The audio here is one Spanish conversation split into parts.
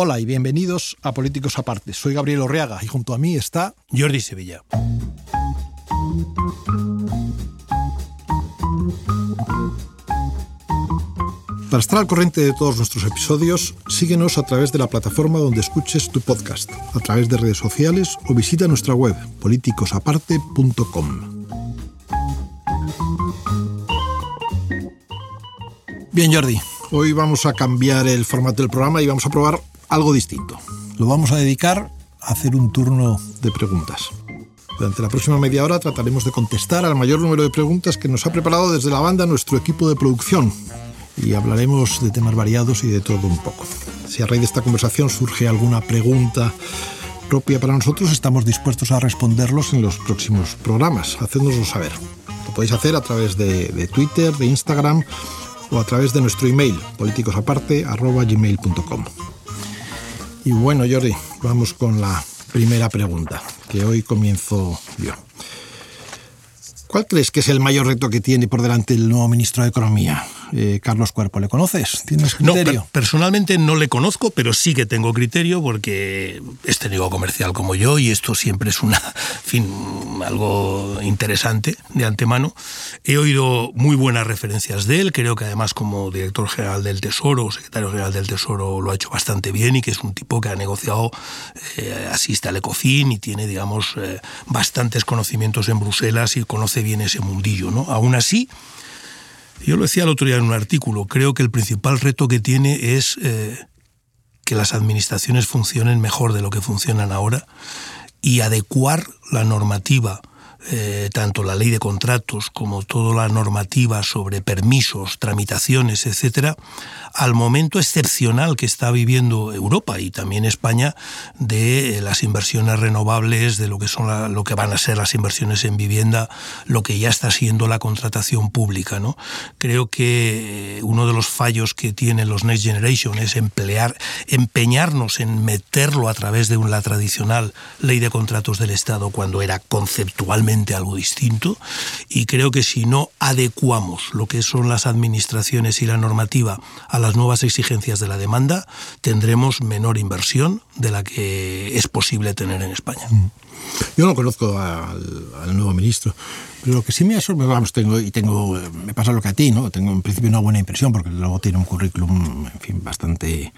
Hola y bienvenidos a Políticos Aparte. Soy Gabriel Orreaga y junto a mí está Jordi Sevilla. Para estar al corriente de todos nuestros episodios, síguenos a través de la plataforma donde escuches tu podcast, a través de redes sociales o visita nuestra web politicosaparte.com. Bien, Jordi, hoy vamos a cambiar el formato del programa y vamos a probar algo distinto. Lo vamos a dedicar a hacer un turno de preguntas. Durante la próxima media hora trataremos de contestar al mayor número de preguntas que nos ha preparado desde la banda nuestro equipo de producción, y hablaremos de temas variados y de todo un poco. Si a raíz de esta conversación surge alguna pregunta propia para nosotros, estamos dispuestos a responderlos en los próximos programas. Hacednoslo saber. Lo podéis hacer a través de, Twitter, de Instagram o a través de nuestro email, politicosaparte.gmail.com. Y bueno, Jordi, vamos con la primera pregunta, que hoy comienzo yo. ¿Cuál crees que es el mayor reto que tiene por delante el nuevo ministro de Economía? Eh, Carlos Cuerpo. ¿Le conoces? ¿Tienes criterio? No, personalmente no le conozco, pero sí que tengo criterio porque es técnico comercial como yo y esto siempre es una, fin, algo interesante de antemano. He oído muy buenas referencias de él, creo que además como director general del Tesoro o secretario general del Tesoro lo ha hecho bastante bien y que es un tipo que ha negociado, eh, asiste al ECOFIN y tiene, digamos, eh, bastantes conocimientos en Bruselas y conoce bien ese mundillo. ¿no? Aún así, yo lo decía el otro día en un artículo, creo que el principal reto que tiene es eh, que las administraciones funcionen mejor de lo que funcionan ahora y adecuar la normativa eh, tanto la ley de contratos como toda la normativa sobre permisos, tramitaciones, etcétera, al momento excepcional que está viviendo Europa y también España de eh, las inversiones renovables, de lo que son lo que van a ser las inversiones en vivienda, lo que ya está siendo la contratación pública, ¿no? Creo que eh, uno de los fallos que tienen los Next Generation es emplear, empeñarnos en meterlo a través de la tradicional ley de contratos del Estado cuando era conceptualmente algo distinto y creo que si no adecuamos lo que son las administraciones y la normativa a las nuevas exigencias de la demanda, tendremos menor inversión de la que es posible tener en España. Mm. Yo no conozco al, nuevo ministro, pero lo que sí me ha sorprendido, vamos, tengo, y tengo, me pasa lo que a ti, ¿no? Tengo en principio una buena impresión, porque luego tiene un currículum, en fin, bastante,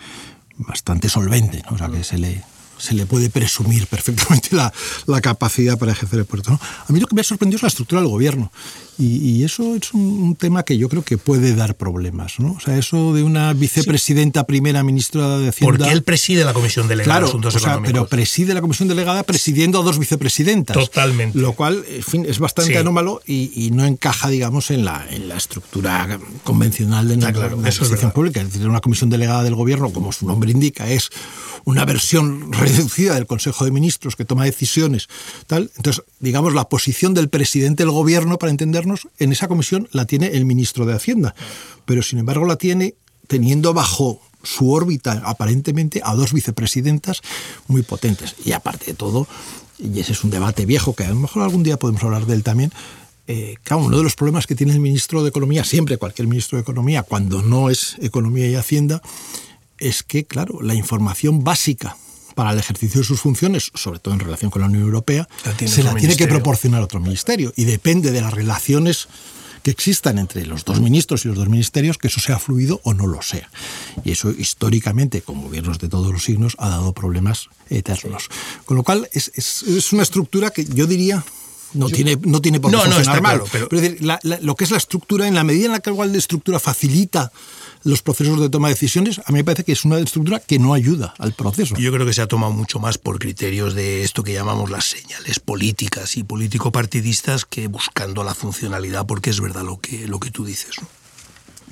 bastante solvente, ¿no? O sea, que se le, se le puede presumir perfectamente la, la capacidad para ejercer el puerto. A mí lo que me ha sorprendido es la estructura del gobierno. Y, eso es un, tema que yo creo que puede dar problemas. ¿no? O sea, eso de una vicepresidenta primera ministra de Hacienda. Porque él preside la comisión delegada de Asuntos o Pero preside la comisión delegada presidiendo a dos vicepresidentas. Totalmente. Lo cual, en fin, es bastante anómalo y, no encaja, digamos, en la, en la estructura convencional de la claro, administración pública. Es decir, una comisión delegada del gobierno, como su nombre indica, es una versión reducida del Consejo de Ministros que toma decisiones. Tal. Entonces, digamos, la posición del presidente del gobierno, para entendernos, en esa comisión la tiene el ministro de Hacienda, pero sin embargo la tiene teniendo bajo su órbita aparentemente a dos vicepresidentas muy potentes. Y aparte de todo, y ese es un debate viejo que a lo mejor algún día podemos hablar de él también, eh, uno de los problemas que tiene el ministro de Economía, siempre cualquier ministro de Economía, cuando no es Economía y Hacienda, es que, claro, la información básica para el ejercicio de sus funciones, sobre todo en relación con la Unión Europea, se la tiene que proporcionar otro ministerio y depende de las relaciones que existan entre los dos ministros y los dos ministerios, que eso sea fluido o no lo sea. Y eso históricamente, con gobiernos de todos los signos, ha dado problemas eternos. Con lo cual es, es, una estructura que yo diría no tiene no tiene por qué funcionar mal. pero, lo que es la estructura, en la medida en la que igual la estructura facilita los procesos de toma de decisiones, a mí me parece que es una estructura que no ayuda al proceso. Yo creo que se ha tomado mucho más por criterios de esto que llamamos las señales políticas y político-partidistas que buscando la funcionalidad, porque es verdad lo que, lo que tú dices.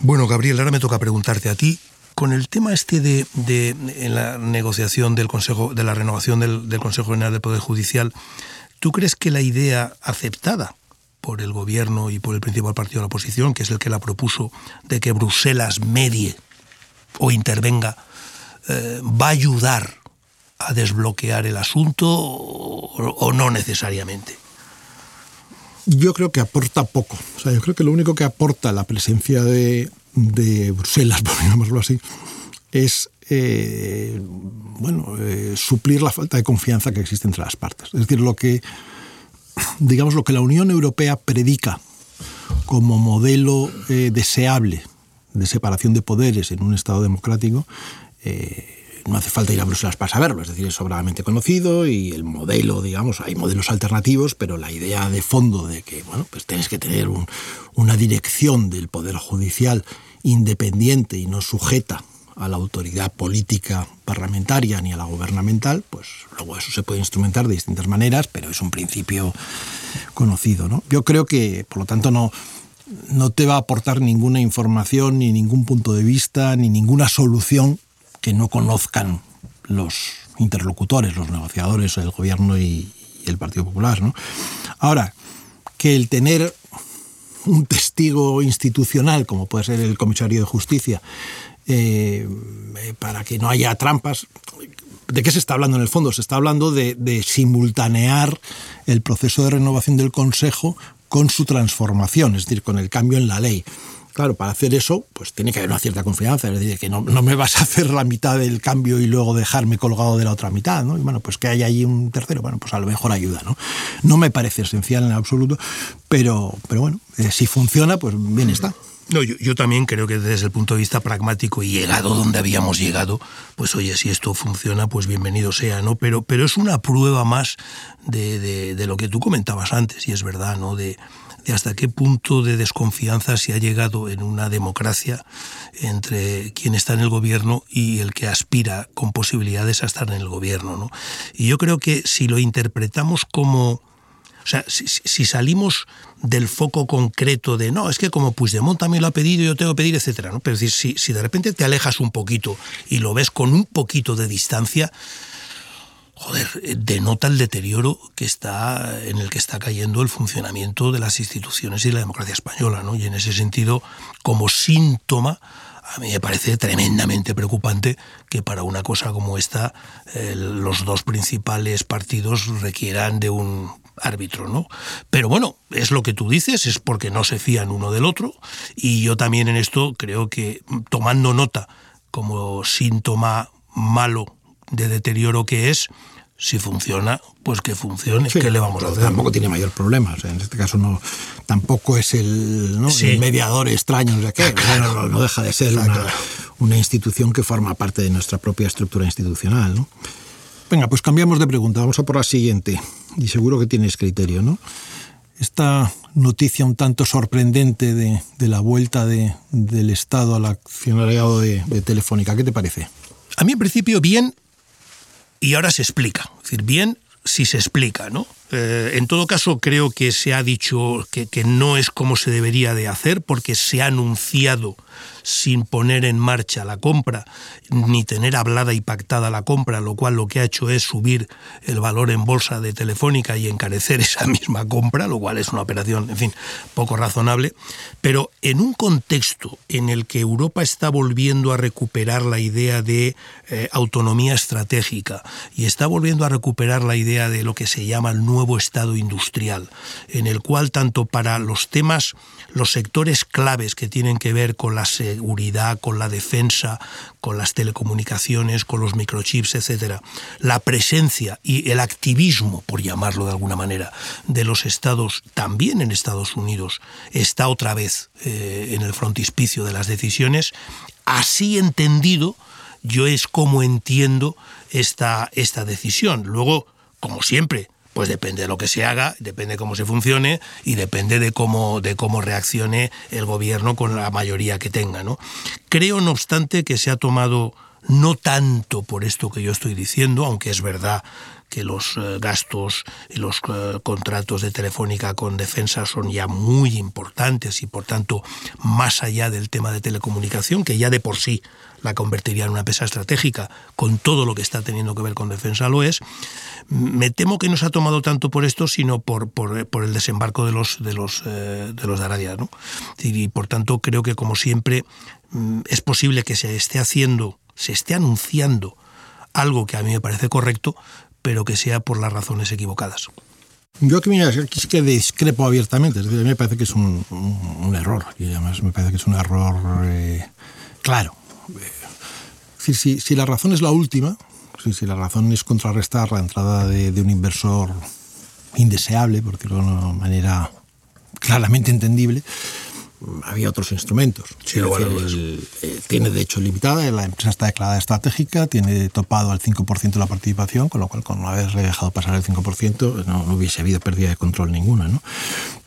Bueno, Gabriel, ahora me toca preguntarte a ti, con el tema este de, en la negociación del Consejo, de la renovación del, del Consejo General del Poder Judicial, ¿tú crees que la idea aceptada por el gobierno y por el principal partido de la oposición, que es el que la propuso, de que Bruselas medie o intervenga, eh, va a ayudar a desbloquear el asunto o, no necesariamente? Yo creo que aporta poco. O sea, yo creo que lo único que aporta la presencia de, Bruselas, por llamarlo así, es eh, bueno, eh, suplir la falta de confianza que existe entre las partes. Es decir, lo que, digamos, lo que la Unión Europea predica como modelo deseable de separación de poderes en un Estado democrático, no hace falta ir a Bruselas para saberlo, es decir, es sobradamente conocido y el modelo, digamos, hay modelos alternativos, pero la idea de fondo de que, bueno, pues tienes que tener una dirección del Poder Judicial independiente y no sujeta a la autoridad política parlamentaria ni a la gubernamental, pues luego eso se puede instrumentar de distintas maneras, pero es un principio conocido. ¿no? Yo creo que, por lo tanto, no, no te va a aportar ninguna información, ni ningún punto de vista, ni ninguna solución que no conozcan los interlocutores, los negociadores, el gobierno y, el Partido Popular. ¿no? Ahora, que el tener un testigo institucional, como puede ser el comisario de justicia, eh, para que no haya trampas. ¿De qué se está hablando en el fondo? Se está hablando de, simultanear el proceso de renovación del Consejo con su transformación, es decir, con el cambio en la ley. Claro, para hacer eso, pues tiene que haber una cierta confianza, es decir, que no, me vas a hacer la mitad del cambio y luego dejarme colgado de la otra mitad, ¿no? Y bueno, pues que haya allí un tercero, bueno, pues a lo mejor ayuda, ¿no? No me parece esencial en absoluto, pero, pero bueno, eh, si funciona, pues bien está. No, yo, también creo que desde el punto de vista pragmático y llegado donde habíamos llegado, pues oye, si esto funciona, pues bienvenido sea, ¿no? Pero, pero es una prueba más de, de, de lo que tú comentabas antes, y es verdad, ¿no? De, hasta qué punto de desconfianza se ha llegado en una democracia entre quien está en el gobierno y el que aspira con posibilidades a estar en el gobierno. ¿no? Y yo creo que si lo interpretamos como... O sea, si, salimos del foco concreto de no, es que como Puigdemont también lo ha pedido, yo tengo que pedir, etcétera, ¿no? Pero decir, si, si de repente te alejas un poquito y lo ves con un poquito de distancia, joder, eh, denota el deterioro que está, en el que está cayendo el funcionamiento de las instituciones y la democracia española, ¿no? Y en ese sentido, como síntoma, a mí me parece tremendamente preocupante que para una cosa como esta los dos principales partidos requieran de un árbitro, ¿no? Pero bueno, es lo que tú dices, es porque no se fían uno del otro y yo también en esto creo que tomando nota como síntoma malo de deterioro que es, si funciona, pues que funcione. ¿Qué le vamos a hacer? Tampoco tiene mayor problema. en este caso no, tampoco es el, mediador extraño, no, no, deja de ser una, institución que forma parte de nuestra propia estructura institucional. ¿no? Venga, pues cambiamos de pregunta. Vamos a por la siguiente. Y seguro que tienes criterio, ¿no? Esta noticia un tanto sorprendente de, la vuelta del Estado al accionariado de, de Telefónica, ¿qué te parece? A mí en principio bien y ahora se explica. Es decir, bien si se explica, ¿no? Eh, en todo caso, creo que se ha dicho que, no es como se debería de hacer, porque se ha anunciado sin poner en marcha la compra, ni tener hablada y pactada la compra, lo cual lo que ha hecho es subir el valor en bolsa de Telefónica y encarecer esa misma compra, lo cual es una operación, en fin, poco razonable. Pero en un contexto en el que Europa está volviendo a recuperar la idea de eh, autonomía estratégica y está volviendo a recuperar la idea de lo que se llama el nuevo Estado industrial, en el cual tanto para los temas, los sectores claves que tienen que ver con la seguridad, con la defensa, con las telecomunicaciones, con los microchips, etcétera, la presencia y el activismo, por llamarlo de alguna manera, de los estados, también en Estados Unidos, está otra vez eh, en el frontispicio de las decisiones. Así entendido, yo es como entiendo esta, esta decisión. Luego, como siempre, pues depende de lo que se haga, depende de cómo se funcione y depende de cómo, de cómo reaccione el gobierno con la mayoría que tenga. ¿no? Creo, no obstante, que se ha tomado no tanto por esto que yo estoy diciendo, aunque es verdad que los eh, gastos y los eh, contratos de Telefónica con defensa son ya muy importantes y por tanto más allá del tema de telecomunicación, que ya de por sí la convertiría en una pesa estratégica, con todo lo que está teniendo que ver con defensa lo es. Me temo que no se ha tomado tanto por esto, sino por, por, el desembarco de los de los eh, de los de Arabia, ¿no? Y, por tanto creo que como siempre mm, es posible que se esté haciendo, se esté anunciando algo que a mí me parece correcto, pero que sea por las razones equivocadas. Yo aquí, aquí que discrepo abiertamente, es decir, a mí me parece que es un, error, y además me parece que es un error eh, claro. Es si, si la razón es la última, si, si la razón es contrarrestar la entrada de, de un inversor indeseable, por decirlo de una manera claramente entendible, había otros instrumentos. Sí, bueno, el, eh, tiene de hecho limitada, la empresa está declarada estratégica, tiene topado al 5% de la participación, con lo cual con no haberle dejado pasar el 5% no, no, hubiese habido pérdida de control ninguna. ¿no?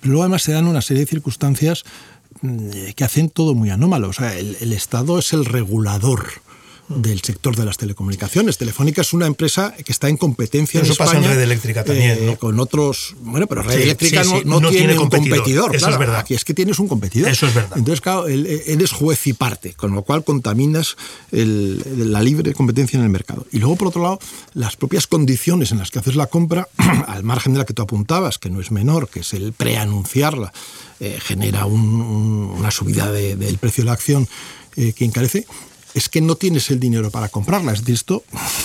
Pero luego además se dan una serie de circunstancias mm, que hacen todo muy anómalo. O sea, el, el Estado es el regulador del sector de las telecomunicaciones. Telefónica es una empresa que está en competencia Eso en España. pasa en Red Eléctrica también, eh, ¿no? Con otros. Bueno, pero Red Sí, Eléctrica sí, sí, no, no no tiene, tiene un competidor. competidor. Eso claro. es verdad. Aquí es que tienes un competidor. Eso es verdad. Entonces, claro, él- eres juez y parte, con lo cual contaminas el- la libre competencia en el mercado. Y luego, por otro lado, las propias condiciones en las que haces la compra, al margen de la que tú apuntabas, que no es menor, que es el preanunciarla, eh, genera un- un- una subida de- del precio de la acción eh, que encarece. Es que no tienes el dinero para comprarla. Es decir, esto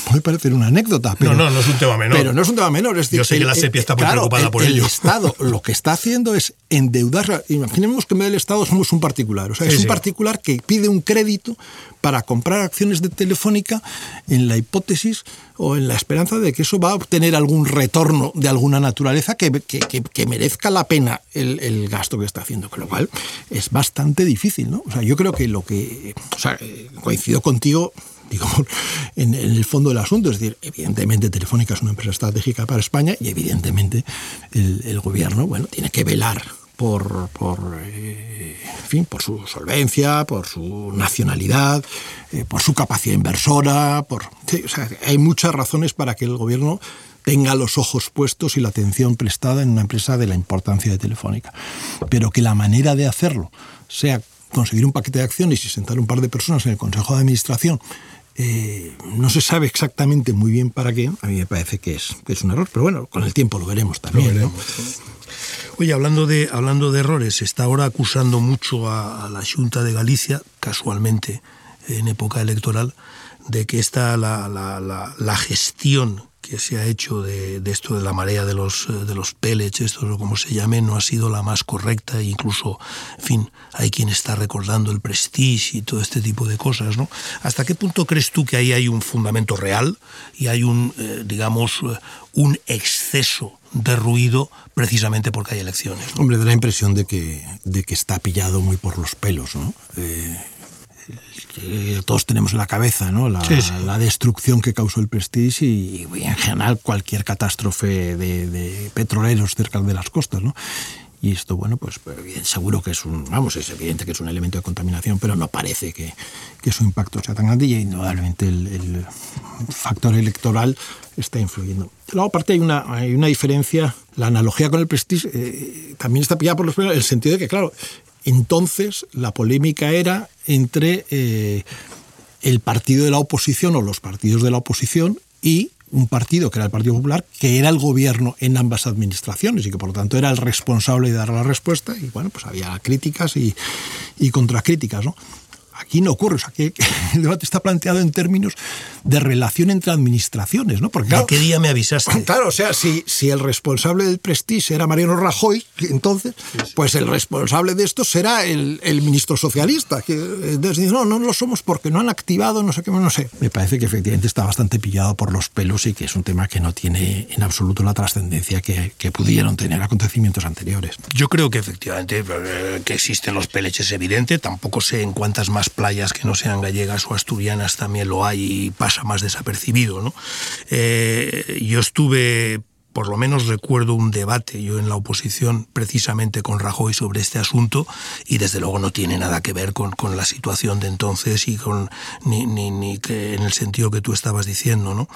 puede parecer una anécdota. Pero, no, no es un tema menor. Pero no es un tema menor. Es decir, Yo sé que la SEPI está muy claro, preocupada el- por el ello. Estado lo que está haciendo es endeudarla. Imaginemos que en vez del Estado somos un particular. O sea, Sí, es un sí. particular que pide un crédito para comprar acciones de Telefónica en la hipótesis o en la esperanza de que eso va a obtener algún retorno de alguna naturaleza que, que- merezca la pena el, el gasto que está haciendo. Con lo cual es bastante difícil, ¿no? O sea, yo creo que lo que... O sea, coincido contigo digamos, en, en el fondo del asunto. Es decir, evidentemente Telefónica es una empresa estratégica para España y evidentemente el, el gobierno, bueno, tiene que velar por, por, eh, fin, por su solvencia, por su nacionalidad, eh, por su capacidad inversora, por, o sea, hay muchas razones para que el gobierno tenga los ojos puestos y la atención prestada en una empresa de la importancia de Telefónica. Pero que la manera de hacerlo sea conseguir un paquete de acciones y sentar un par de personas en el Consejo de Administración eh, no se sabe exactamente muy bien para qué. A mí me parece que es, que es un error, pero bueno, con el tiempo lo veremos también. Oye, hablando de, hablando de errores, está ahora acusando mucho a, la Junta de Galicia, casualmente en época electoral, de que esta la, la, la, gestión que se ha hecho de, de, esto de la marea de los, de los pellets, esto o como se llame, no ha sido la más correcta. E incluso, en fin, hay quien está recordando el prestige y todo este tipo de cosas, ¿no? ¿Hasta qué punto crees tú que ahí hay un fundamento real y hay un, eh, digamos, un exceso de ruido precisamente porque hay elecciones? ¿no? Hombre, da la impresión de que, de que está pillado muy por los pelos, ¿no? Eh, que todos tenemos en la cabeza, ¿no? La, sí, sí. la destrucción que causó el Prestige y, y, en general cualquier catástrofe de, de, petroleros cerca de las costas, ¿no? Y esto, bueno, pues seguro que es un, vamos, es evidente que es un elemento de contaminación, pero no parece que, que su impacto sea tan grande y indudablemente el, el factor electoral está influyendo. Luego, aparte, hay una, hay una diferencia, la analogía con el Prestige eh, también está pillada por los pelos, en el sentido de que, claro, entonces la polémica era entre eh, el partido de la oposición o los partidos de la oposición y un partido que era el Partido Popular, que era el gobierno en ambas administraciones y que por lo tanto era el responsable de dar la respuesta y bueno, pues había críticas y, y contracríticas, ¿no? Aquí no ocurre, o sea, que el debate está planteado en términos de relación entre administraciones, ¿no? Porque, claro, ¿De qué día me avisaste? Claro, o sea, si, si el responsable del Prestige era Mariano Rajoy, entonces, sí, sí. pues el responsable de esto será el, el ministro socialista. Que entonces, no, no lo somos porque no han activado, no sé qué, no sé. Me parece que efectivamente está bastante pillado por los pelos y que es un tema que no tiene en absoluto la trascendencia que, que pudieron tener acontecimientos anteriores. Yo creo que efectivamente eh, que existen los peleches es evidente, tampoco sé en cuántas más playas que no sean gallegas o asturianas también lo hay y pasa más desapercibido. ¿no? Eh, yo estuve, por lo menos recuerdo un debate yo en la oposición precisamente con Rajoy sobre este asunto y desde luego no tiene nada que ver con, la situación de entonces y con ni, ni, ni en el sentido que tú estabas diciendo. ¿no?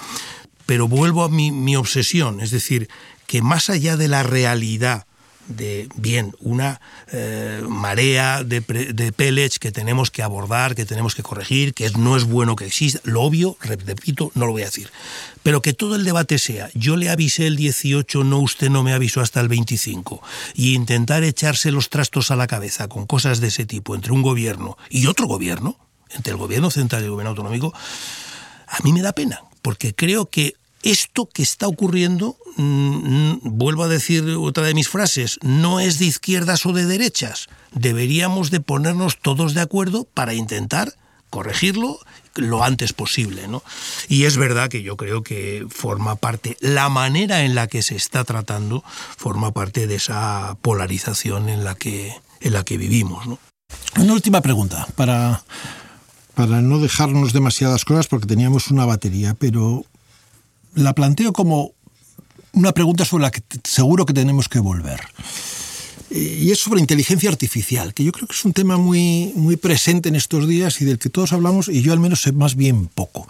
Pero vuelvo a mi, mi obsesión, es decir, que más allá de la realidad de, bien, una eh, marea de, de, pellets que tenemos que abordar, que tenemos que corregir, que no es bueno que exista. Lo obvio, repito, no lo voy a decir. Pero que todo el debate sea, yo le avisé el 18, no, usted no me avisó hasta el 25, y intentar echarse los trastos a la cabeza con cosas de ese tipo entre un gobierno y otro gobierno, entre el gobierno central y el gobierno autonómico, a mí me da pena, porque creo que esto que está ocurriendo, mmm, vuelvo a decir otra de mis frases, no es de izquierdas o de derechas. Deberíamos de ponernos todos de acuerdo para intentar corregirlo, lo antes posible. ¿no? Y es verdad que yo creo que forma parte, la manera en la que se está tratando forma parte de esa polarización en la que, en la que vivimos. Una última pregunta para, para no dejarnos demasiadas cosas porque teníamos una batería, pero la planteo como una pregunta sobre la que seguro que tenemos que volver. Y es sobre inteligencia artificial, que yo creo que es un tema muy, muy presente en estos días y del que todos hablamos, y yo al menos sé más bien poco.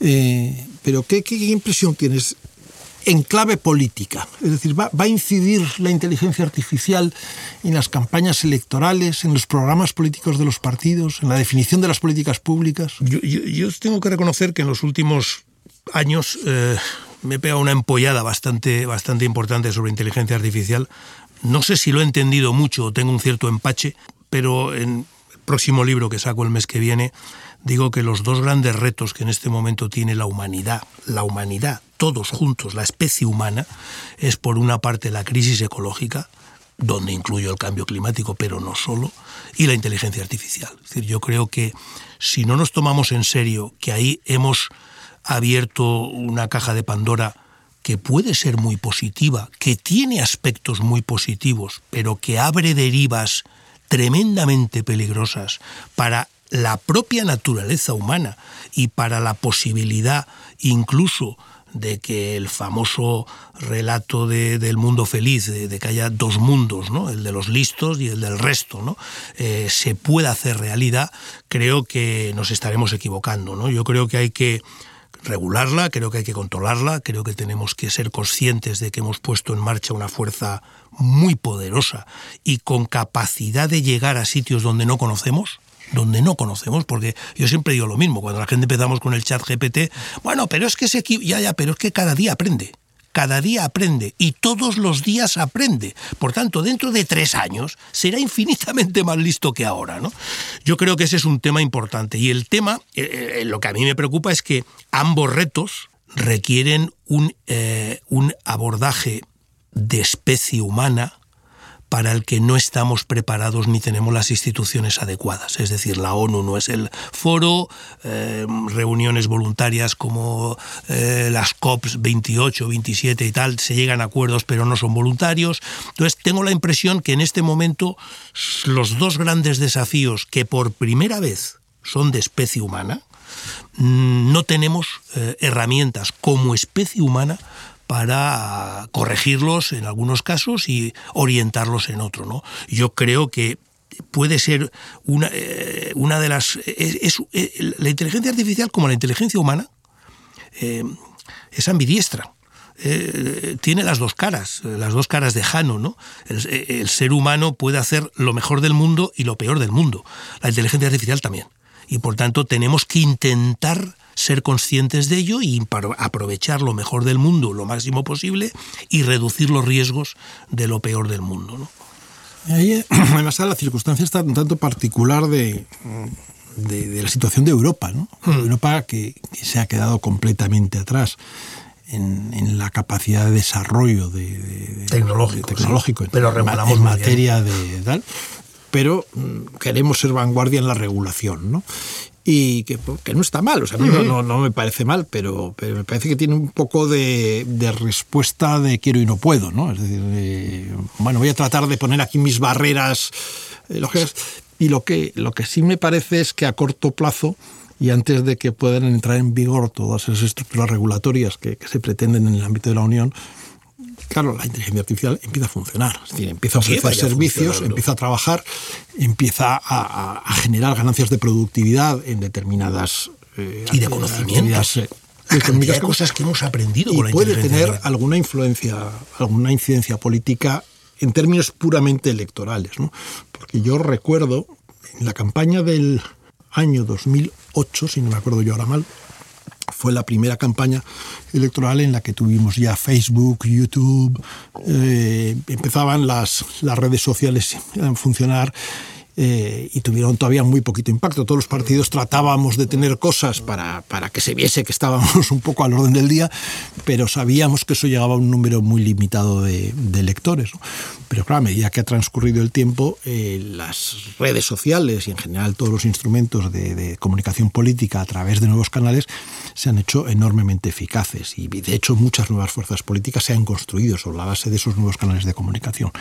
Eh, pero ¿qué, ¿qué, impresión tienes en clave política? Es decir, ¿va, ¿va, a incidir la inteligencia artificial en las campañas electorales, en los programas políticos de los partidos, en la definición de las políticas públicas? Yo tengo que reconocer que en los últimos años eh, me he pegado una empollada bastante, bastante importante sobre inteligencia artificial no sé si lo he entendido mucho o tengo un cierto empache, pero en el próximo libro que saco el mes que viene digo que los dos grandes retos que en este momento tiene la humanidad, la humanidad, todos juntos, la especie humana, es por una parte la crisis ecológica, donde incluyo el cambio climático, pero no solo, y la inteligencia artificial. Es decir, yo creo que si no nos tomamos en serio que ahí hemos abierto una caja de Pandora que puede ser muy positiva, que tiene aspectos muy positivos, pero que abre derivas tremendamente peligrosas para la propia naturaleza humana y para la posibilidad incluso de que el famoso relato de, del mundo feliz, de, que haya dos mundos, ¿no? el de los listos y el del resto, ¿no? Eh, se pueda hacer realidad, creo que nos estaremos equivocando. ¿no? Yo creo que hay que regularla, creo que hay que controlarla, creo que tenemos que ser conscientes de que hemos puesto en marcha una fuerza muy poderosa y con capacidad de llegar a sitios donde no conocemos, donde no conocemos, porque yo siempre digo lo mismo, cuando la gente empezamos con el chat GPT, bueno, pero es que se ya, ya, pero es que cada día aprende cada día aprende y todos los días aprende. Por tanto, dentro de tres años será infinitamente más listo que ahora. ¿no? Yo creo que ese es un tema importante. Y el tema, eh, eh, lo que a mí me preocupa es que ambos retos requieren un, eh, un abordaje de especie humana para el que no estamos preparados ni tenemos las instituciones adecuadas. Es decir, la ONU no es el foro, eh, reuniones voluntarias como eh, las COPs 28, 27 y tal, se llegan a acuerdos pero no son voluntarios. Entonces, tengo la impresión que en este momento los dos grandes desafíos que por primera vez son de especie humana, mm, no tenemos eh, herramientas como especie humana para corregirlos en algunos casos y orientarlos en otro. ¿no? Yo creo que puede ser una, eh, una de las... Es, eh, la inteligencia artificial como la inteligencia humana eh, es ambidiestra. tiene las dos caras, las dos caras de Jano, ¿no? El, el, ser humano puede hacer lo mejor del mundo y lo peor del mundo. La inteligencia artificial también. Y por tanto tenemos que intentar ser conscientes de ello y aprovechar lo mejor del mundo lo máximo posible y reducir los riesgos de lo peor del mundo. ¿no? Ahí, además, la circunstancia está un tanto particular de, de, de la situación de Europa, ¿no? Hmm. Europa que, que, se ha quedado completamente atrás. En, en la capacidad de desarrollo de, de tecnológico, tecnológico sí. pero regulamos en materia de tal pero mm, queremos ser vanguardia en la regulación, ¿no? Y que, que, no está mal, o sea, a mí no, no, no, me parece mal, pero, pero, me parece que tiene un poco de, de, respuesta de quiero y no puedo, ¿no? Es decir, eh, bueno, voy a tratar de poner aquí mis barreras eh, lógicas, y lo que, lo que sí me parece es que a corto plazo y antes de que puedan entrar en vigor todas esas estructuras regulatorias que, que se pretenden en el ámbito de la Unión, claro, la inteligencia artificial empieza a funcionar, es decir, empieza a ofrecer servicios, empieza a trabajar, empieza a, a, generar ganancias de productividad en determinadas eh, y de conocimientos. Eh, de cosas que hemos aprendido y con la puede tener alguna influencia, alguna incidencia política en términos puramente electorales, ¿no? Porque yo recuerdo en la campaña del año 2008, si no me acuerdo yo ahora mal, fue la primera campaña electoral en la que tuvimos ya Facebook, YouTube, eh, empezaban las, las redes sociales a funcionar eh, y tuvieron todavía muy poquito impacto. Todos los partidos tratábamos de tener cosas para, para que se viese que estábamos un poco al orden del día, pero sabíamos que eso llegaba a un número muy limitado de, de lectores. ¿no? Pero claro, a medida que ha transcurrido el tiempo, eh, las redes sociales y en general todos los instrumentos de, de, comunicación política a través de nuevos canales se han hecho enormemente eficaces y de hecho muchas nuevas fuerzas políticas se han construido sobre la base de esos nuevos canales de comunicación.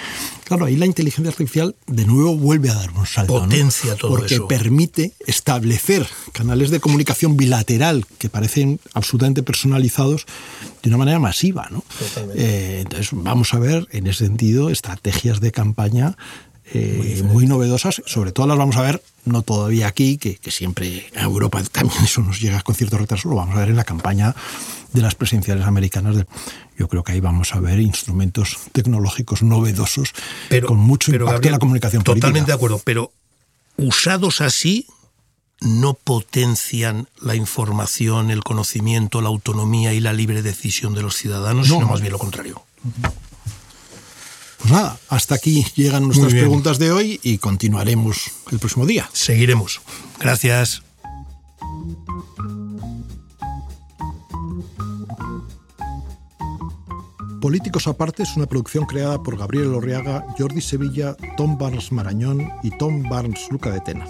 Claro, ahí la inteligencia artificial de nuevo vuelve a dar un Potencia ¿no? todo Porque eso. permite establecer canales de comunicación bilateral que parecen absolutamente personalizados de una manera masiva. ¿no? Eh, entonces vamos a ver en ese sentido estrategias de campaña eh, muy, muy, novedosas, sobre todo las vamos a ver, no todavía aquí, que, que, siempre a Europa también eso nos llega con cierto retraso, lo vamos a ver en la campaña de las presidenciales americanas. De, yo creo que ahí vamos a ver instrumentos tecnológicos novedosos pero, con mucho pero, impacto Gabriel, en la comunicación totalmente política. de acuerdo, pero usados así no potencian la información, el conocimiento, la autonomía y la libre decisión de los ciudadanos, no. sino más bien lo contrario. Uh -huh. Pues nada, hasta aquí llegan nuestras preguntas de hoy y continuaremos el próximo día. Seguiremos. Gracias. Políticos Aparte es una producción creada por Gabriel Orriaga, Jordi Sevilla, Tom Barnes Marañón y Tom Barnes Luca de Tena.